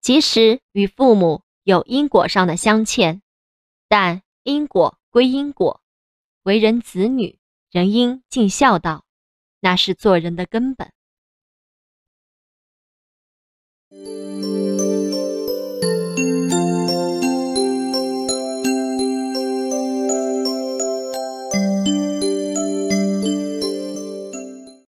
即使与父母有因果上的相欠，但因果归因果，为人子女仍应尽孝道，那是做人的根本。